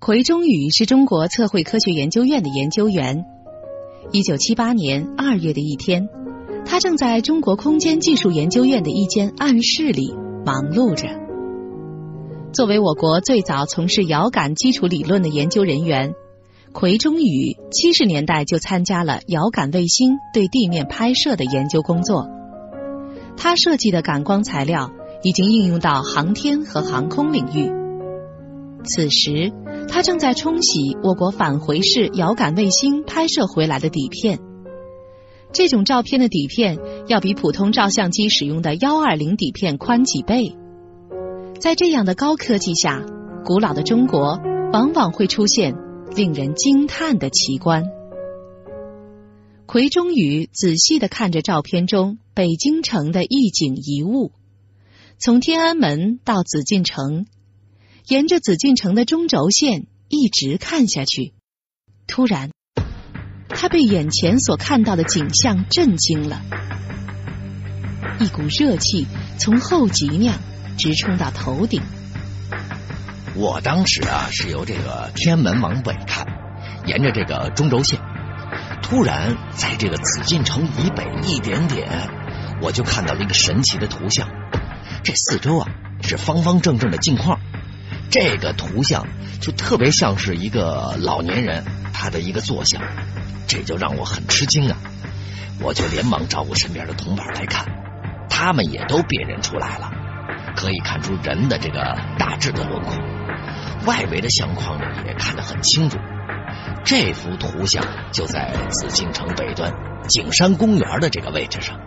奎中宇是中国测绘科学研究院的研究员。一九七八年二月的一天，他正在中国空间技术研究院的一间暗室里忙碌着。作为我国最早从事遥感基础理论的研究人员，奎中宇七十年代就参加了遥感卫星对地面拍摄的研究工作。他设计的感光材料已经应用到航天和航空领域。此时。他正在冲洗我国返回式遥感卫星拍摄回来的底片。这种照片的底片要比普通照相机使用的幺二零底片宽几倍。在这样的高科技下，古老的中国往往会出现令人惊叹的奇观。奎中宇仔细的看着照片中北京城的一景一物，从天安门到紫禁城。沿着紫禁城的中轴线一直看下去，突然，他被眼前所看到的景象震惊了。一股热气从后脊梁直冲到头顶。我当时啊是由这个天门往北看，沿着这个中轴线，突然在这个紫禁城以北一点点，我就看到了一个神奇的图像。这四周啊是方方正正的镜框。这个图像就特别像是一个老年人他的一个坐像，这就让我很吃惊啊！我就连忙招呼身边的同伴来看，他们也都辨认出来了，可以看出人的这个大致的轮廓，外围的相框也看得很清楚。这幅图像就在紫禁城北端景山公园的这个位置上。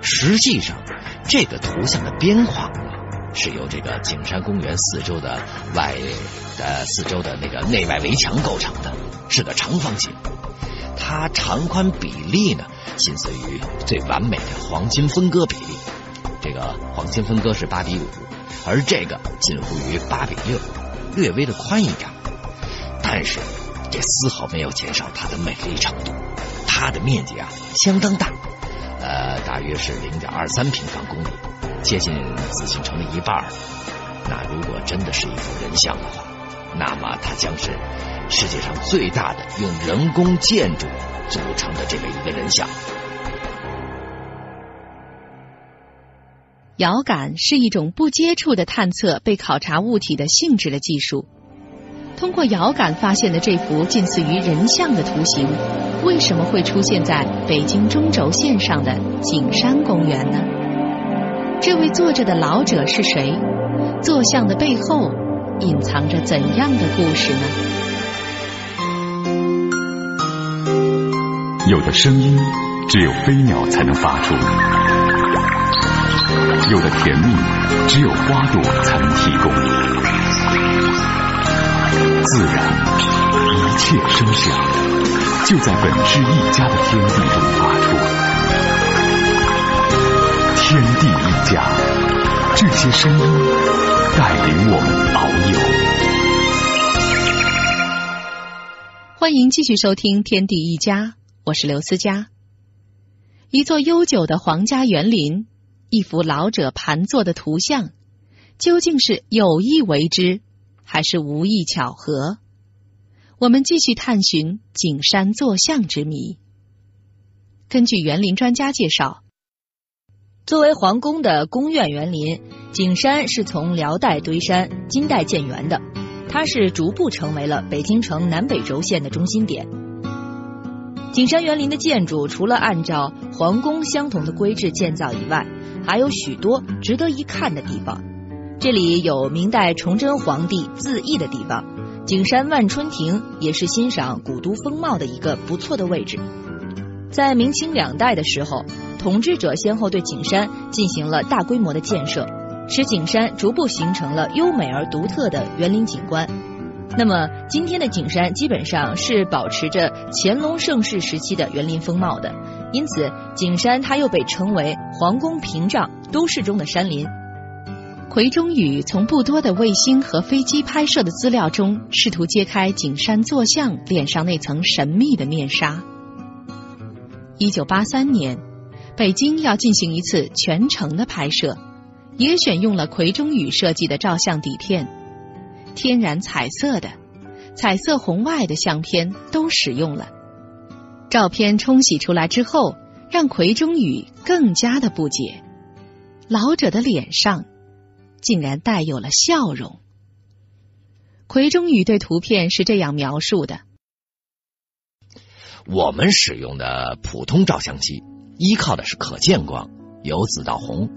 实际上，这个图像的边框。是由这个景山公园四周的外的四周的那个内外围墙构成的，是个长方形。它长宽比例呢，近似于最完美的黄金分割比例。这个黄金分割是八比五，而这个近乎于八比六，略微的宽一点。但是这丝毫没有减少它的美丽程度。它的面积啊相当大，呃，大约是零点二三平方公里。接近紫禁城的一半那如果真的是一幅人像的话，那么它将是世界上最大的用人工建筑组成的这个一个人像。遥感是一种不接触的探测被考察物体的性质的技术。通过遥感发现的这幅近似于人像的图形，为什么会出现在北京中轴线上的景山公园呢？这位坐着的老者是谁？坐像的背后隐藏着怎样的故事呢？有的声音只有飞鸟才能发出，有的甜蜜只有花朵才能提供。自然，一切声响就在本是一家的天地中发出。天地家，这些声音带领我们遨游。欢迎继续收听《天地一家》，我是刘思佳。一座悠久的皇家园林，一幅老者盘坐的图像，究竟是有意为之，还是无意巧合？我们继续探寻景山坐像之谜。根据园林专家介绍。作为皇宫的宫苑园林，景山是从辽代堆山、金代建园的，它是逐步成为了北京城南北轴线的中心点。景山园林的建筑除了按照皇宫相同的规制建造以外，还有许多值得一看的地方。这里有明代崇祯皇帝自缢的地方，景山万春亭也是欣赏古都风貌的一个不错的位置。在明清两代的时候。统治者先后对景山进行了大规模的建设，使景山逐步形成了优美而独特的园林景观。那么，今天的景山基本上是保持着乾隆盛世时期的园林风貌的，因此景山它又被称为皇宫屏障、都市中的山林。奎中宇从不多的卫星和飞机拍摄的资料中，试图揭开景山坐像脸上那层神秘的面纱。一九八三年。北京要进行一次全程的拍摄，也选用了奎中宇设计的照相底片。天然彩色的、彩色红外的相片都使用了。照片冲洗出来之后，让奎中宇更加的不解：老者的脸上竟然带有了笑容。奎中宇对图片是这样描述的：我们使用的普通照相机依靠的是可见光，由紫到红。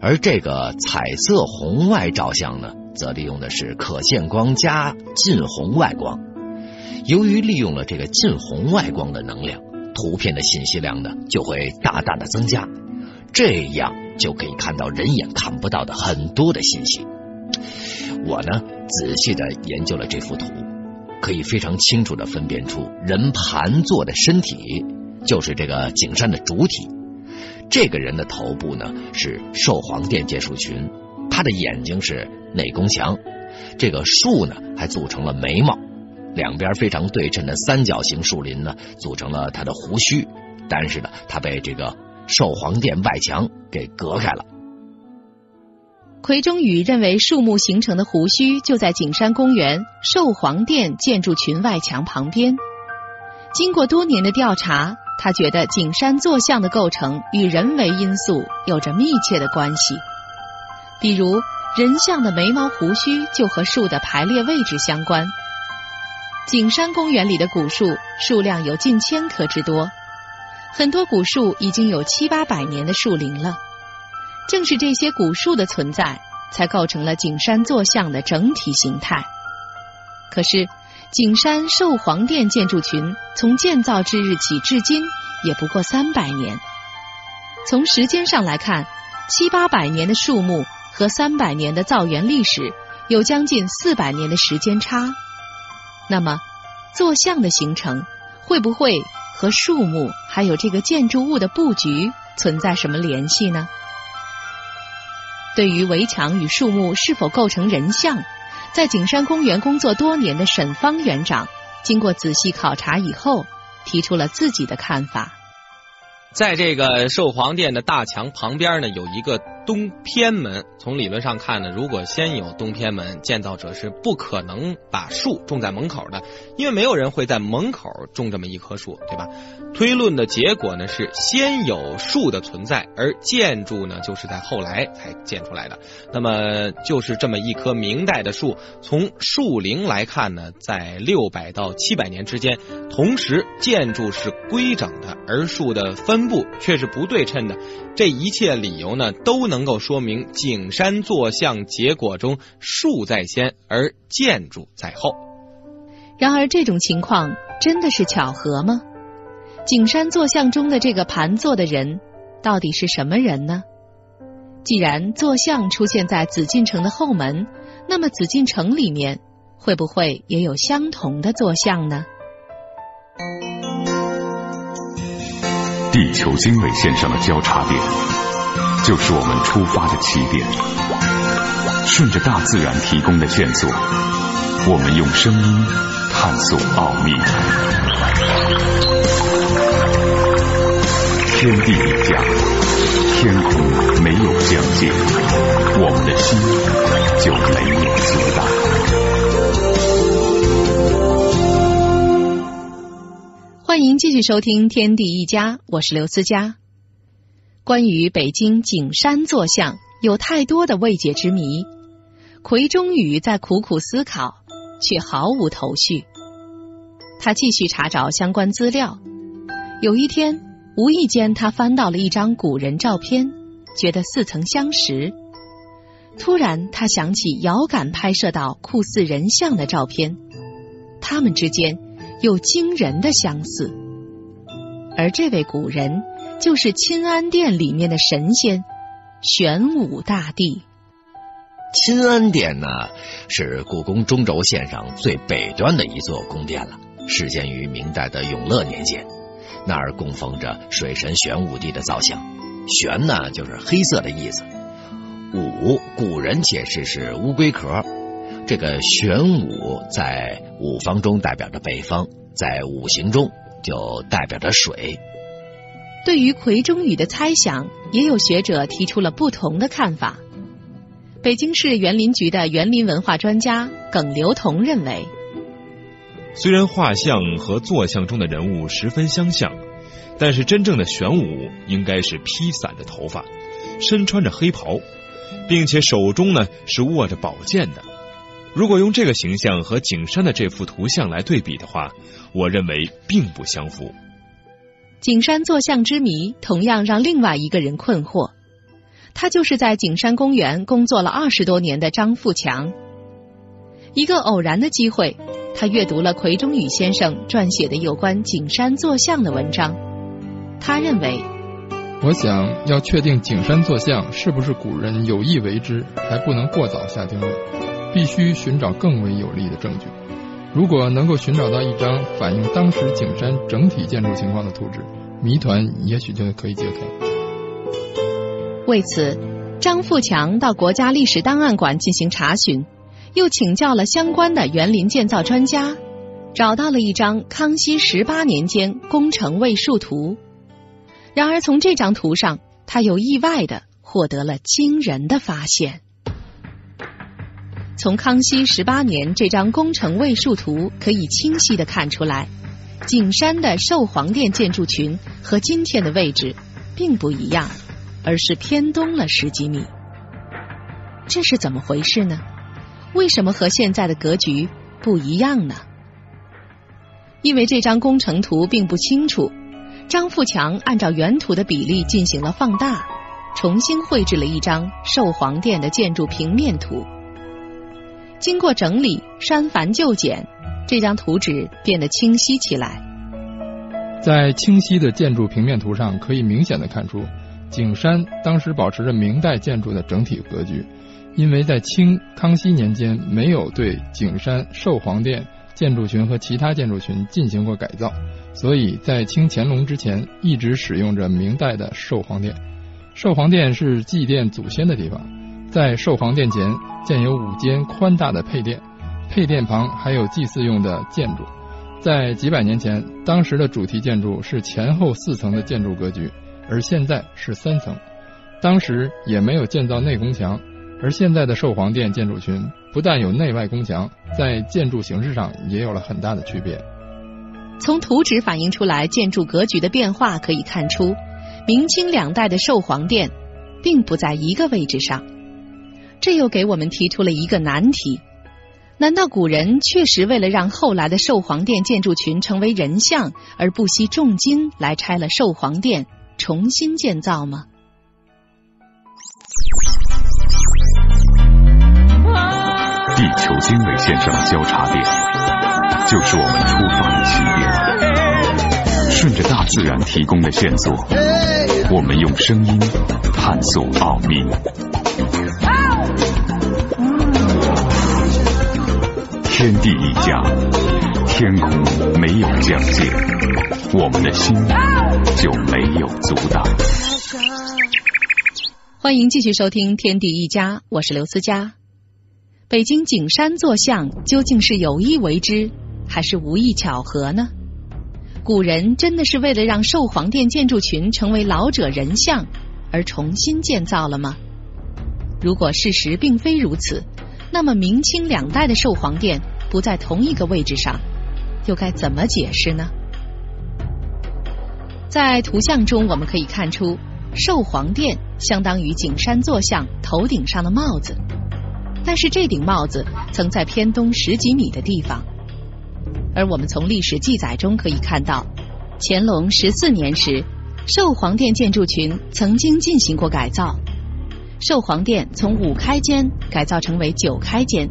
而这个彩色红外照相呢，则利用的是可见光加近红外光。由于利用了这个近红外光的能量，图片的信息量呢就会大大的增加，这样就可以看到人眼看不到的很多的信息。我呢仔细的研究了这幅图，可以非常清楚的分辨出人盘坐的身体就是这个景山的主体。这个人的头部呢是寿皇殿剑树群，他的眼睛是内宫墙，这个树呢还组成了眉毛，两边非常对称的三角形树林呢组成了他的胡须，但是呢他被这个寿皇殿外墙给隔开了。奎中宇认为树木形成的胡须就在景山公园寿皇殿建筑群外墙旁边，经过多年的调查。他觉得景山坐像的构成与人为因素有着密切的关系，比如人像的眉毛胡须就和树的排列位置相关。景山公园里的古树数量有近千棵之多，很多古树已经有七八百年的树龄了。正是这些古树的存在，才构成了景山坐像的整体形态。可是。景山寿皇殿建筑群从建造之日起至今也不过三百年。从时间上来看，七八百年的树木和三百年的造园历史有将近四百年的时间差。那么，坐像的形成会不会和树木还有这个建筑物的布局存在什么联系呢？对于围墙与树木是否构成人像？在景山公园工作多年的沈方园长，经过仔细考察以后，提出了自己的看法。在这个寿皇殿的大墙旁边呢，有一个。东偏门，从理论上看呢，如果先有东偏门，建造者是不可能把树种在门口的，因为没有人会在门口种这么一棵树，对吧？推论的结果呢是先有树的存在，而建筑呢就是在后来才建出来的。那么就是这么一棵明代的树，从树龄来看呢，在六百到七百年之间，同时建筑是规整的，而树的分布却是不对称的。这一切理由呢，都能够说明景山坐像结果中树在先，而建筑在后。然而，这种情况真的是巧合吗？景山坐像中的这个盘坐的人到底是什么人呢？既然坐像出现在紫禁城的后门，那么紫禁城里面会不会也有相同的坐像呢？地球经纬线上的交叉点，就是我们出发的起点。顺着大自然提供的线索，我们用声音探索奥秘。天地一家，天空没有疆界，我们的心就没有阻挡。欢迎继续收听《天地一家》，我是刘思佳。关于北京景山坐像，有太多的未解之谜。奎中宇在苦苦思考，却毫无头绪。他继续查找相关资料。有一天，无意间他翻到了一张古人照片，觉得似曾相识。突然，他想起遥感拍摄到酷似人像的照片，他们之间。有惊人的相似，而这位古人就是钦安殿里面的神仙玄武大帝。钦安殿呢，是故宫中轴线上最北端的一座宫殿了，始建于明代的永乐年间。那儿供奉着水神玄武帝的造像，玄呢就是黑色的意思，武古人解释是乌龟壳。这个玄武在五方中代表着北方，在五行中就代表着水。对于奎中宇的猜想，也有学者提出了不同的看法。北京市园林局的园林文化专家耿留同认为，虽然画像和坐像中的人物十分相像，但是真正的玄武应该是披散着头发，身穿着黑袍，并且手中呢是握着宝剑的。如果用这个形象和景山的这幅图像来对比的话，我认为并不相符。景山坐像之谜同样让另外一个人困惑。他就是在景山公园工作了二十多年的张富强。一个偶然的机会，他阅读了奎中宇先生撰写的有关景山坐像的文章。他认为，我想要确定景山坐像是不是古人有意为之，还不能过早下定论，必须寻找更为有力的证据。如果能够寻找到一张反映当时景山整体建筑情况的图纸，谜团也许就可以解开。为此，张富强到国家历史档案馆进行查询，又请教了相关的园林建造专家，找到了一张康熙十八年间工程位数图。然而，从这张图上，他又意外的获得了惊人的发现。从康熙十八年这张工程位数图可以清晰的看出来，景山的寿皇殿建筑群和今天的位置并不一样。而是偏东了十几米，这是怎么回事呢？为什么和现在的格局不一样呢？因为这张工程图并不清楚，张富强按照原图的比例进行了放大，重新绘制了一张寿皇殿的建筑平面图。经过整理、删繁就简，这张图纸变得清晰起来。在清晰的建筑平面图上，可以明显的看出。景山当时保持着明代建筑的整体格局，因为在清康熙年间没有对景山寿皇殿建筑群和其他建筑群进行过改造，所以在清乾隆之前一直使用着明代的寿皇殿。寿皇殿是祭奠祖先的地方，在寿皇殿前建有五间宽大的配殿，配殿旁还有祭祀用的建筑。在几百年前，当时的主题建筑是前后四层的建筑格局。而现在是三层，当时也没有建造内宫墙，而现在的寿皇殿建筑群不但有内外宫墙，在建筑形式上也有了很大的区别。从图纸反映出来建筑格局的变化可以看出，明清两代的寿皇殿并不在一个位置上，这又给我们提出了一个难题：难道古人确实为了让后来的寿皇殿建筑群成为人像，而不惜重金来拆了寿皇殿？重新建造吗？地球经纬线上的交叉点，就是我们出发的起点。顺着大自然提供的线索，我们用声音探索奥秘。天地一家，天空没有疆界，我们的心。就没有阻挡。欢迎继续收听《天地一家》，我是刘思佳。北京景山坐像究竟是有意为之，还是无意巧合呢？古人真的是为了让寿皇殿建筑群成为老者人像而重新建造了吗？如果事实并非如此，那么明清两代的寿皇殿不在同一个位置上，又该怎么解释呢？在图像中，我们可以看出，寿皇殿相当于景山坐像头顶上的帽子，但是这顶帽子曾在偏东十几米的地方。而我们从历史记载中可以看到，乾隆十四年时，寿皇殿建筑群曾经进行过改造，寿皇殿从五开间改造成为九开间，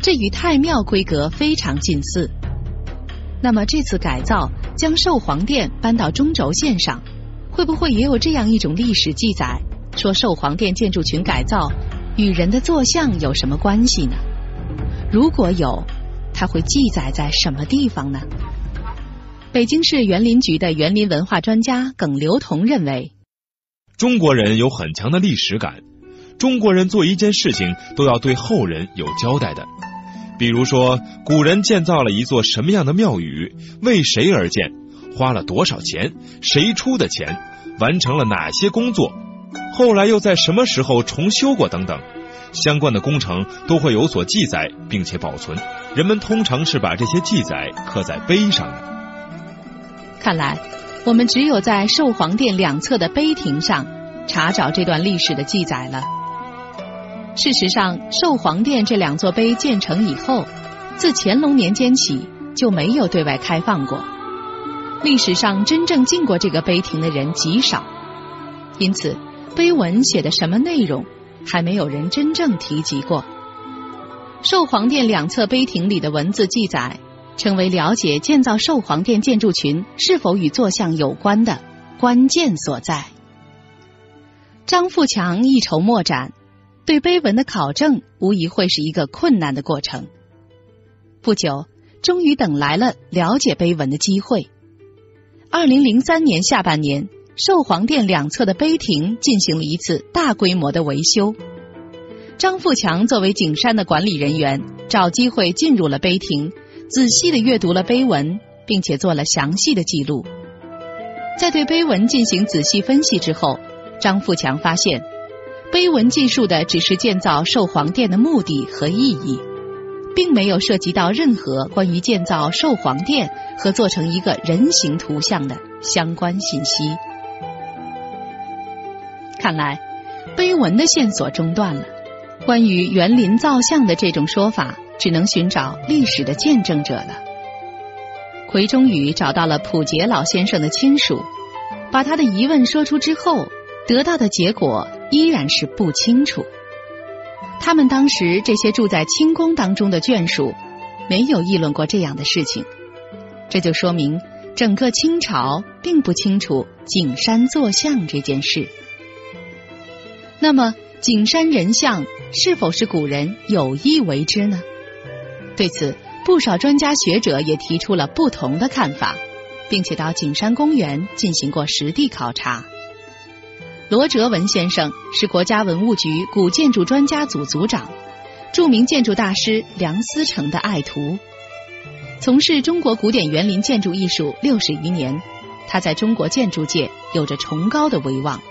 这与太庙规格非常近似。那么这次改造将寿皇殿搬到中轴线上，会不会也有这样一种历史记载，说寿皇殿建筑群改造与人的坐像有什么关系呢？如果有，它会记载在什么地方呢？北京市园林局的园林文化专家耿留同认为，中国人有很强的历史感，中国人做一件事情都要对后人有交代的。比如说，古人建造了一座什么样的庙宇，为谁而建，花了多少钱，谁出的钱，完成了哪些工作，后来又在什么时候重修过等等，相关的工程都会有所记载，并且保存。人们通常是把这些记载刻在碑上的。看来，我们只有在寿皇殿两侧的碑亭上查找这段历史的记载了。事实上，寿皇殿这两座碑建成以后，自乾隆年间起就没有对外开放过。历史上真正进过这个碑亭的人极少，因此碑文写的什么内容，还没有人真正提及过。寿皇殿两侧碑亭里的文字记载，成为了解建造寿皇殿建筑群是否与坐像有关的关键所在。张富强一筹莫展，对碑文的考证无疑会是一个困难的过程。不久，终于等来了了解碑文的机会。二零零三年下半年，寿皇殿两侧的碑亭进行了一次大规模的维修。张富强作为景山的管理人员，找机会进入了碑亭，仔细的阅读了碑文，并且做了详细的记录。在对碑文进行仔细分析之后，张富强发现，碑文记述的只是建造寿皇殿的目的和意义。并没有涉及到任何关于建造寿皇殿和做成一个人形图像的相关信息。看来，碑文的线索中断了。关于园林造像的这种说法，只能寻找历史的见证者了。奎中宇找到了普杰老先生的亲属，把他的疑问说出之后，得到的结果依然是不清楚。他们当时这些住在清宫当中的眷属，没有议论过这样的事情，这就说明整个清朝并不清楚景山坐像这件事。那么，景山人像是否是古人有意为之呢？对此，不少专家学者也提出了不同的看法，并且到景山公园进行过实地考察。罗哲文先生是国家文物局古建筑专家组组长，著名建筑大师梁思成的爱徒，从事中国古典园林建筑艺术六十余年，他在中国建筑界有着崇高的威望。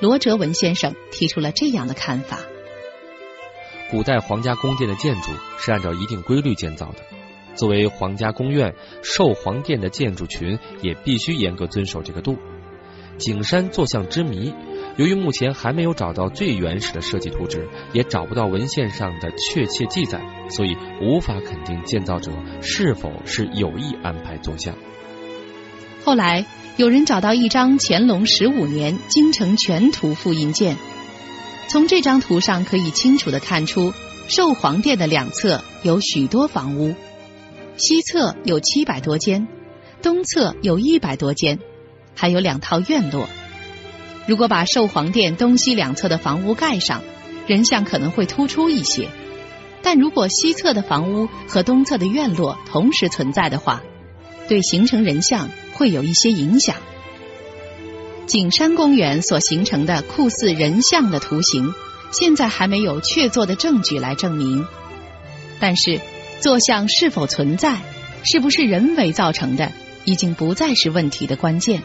罗哲文先生提出了这样的看法：古代皇家宫殿的建筑是按照一定规律建造的，作为皇家宫苑、寿皇殿的建筑群，也必须严格遵守这个度。景山坐像之谜，由于目前还没有找到最原始的设计图纸，也找不到文献上的确切记载，所以无法肯定建造者是否是有意安排坐像。后来有人找到一张乾隆十五年京城全图复印件，从这张图上可以清楚的看出，寿皇殿的两侧有许多房屋，西侧有七百多间，东侧有一百多间。还有两套院落。如果把寿皇殿东西两侧的房屋盖上，人像可能会突出一些；但如果西侧的房屋和东侧的院落同时存在的话，对形成人像会有一些影响。景山公园所形成的酷似人像的图形，现在还没有确凿的证据来证明。但是，坐像是否存在，是不是人为造成的，已经不再是问题的关键。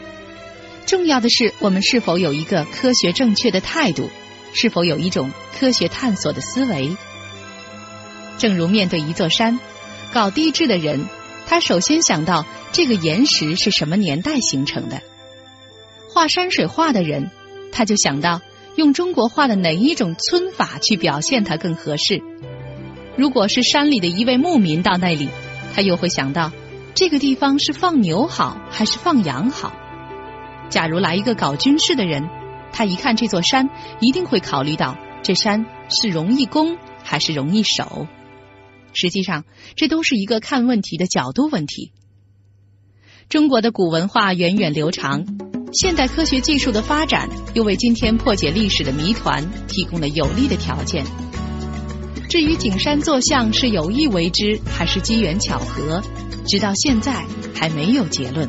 重要的是，我们是否有一个科学正确的态度，是否有一种科学探索的思维。正如面对一座山，搞地质的人，他首先想到这个岩石是什么年代形成的；画山水画的人，他就想到用中国画的哪一种皴法去表现它更合适。如果是山里的一位牧民到那里，他又会想到这个地方是放牛好还是放羊好。假如来一个搞军事的人，他一看这座山，一定会考虑到这山是容易攻还是容易守。实际上，这都是一个看问题的角度问题。中国的古文化源远流长，现代科学技术的发展又为今天破解历史的谜团提供了有利的条件。至于景山坐像是有意为之还是机缘巧合，直到现在还没有结论。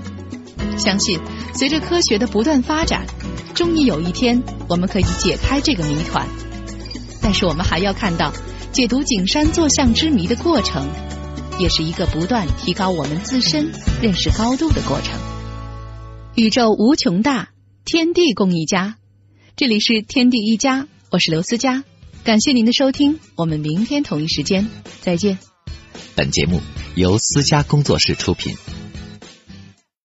相信。随着科学的不断发展，终于有一天我们可以解开这个谜团。但是我们还要看到，解读景山坐像之谜的过程，也是一个不断提高我们自身认识高度的过程。宇宙无穷大，天地共一家。这里是天地一家，我是刘思佳。感谢您的收听，我们明天同一时间再见。本节目由思佳工作室出品。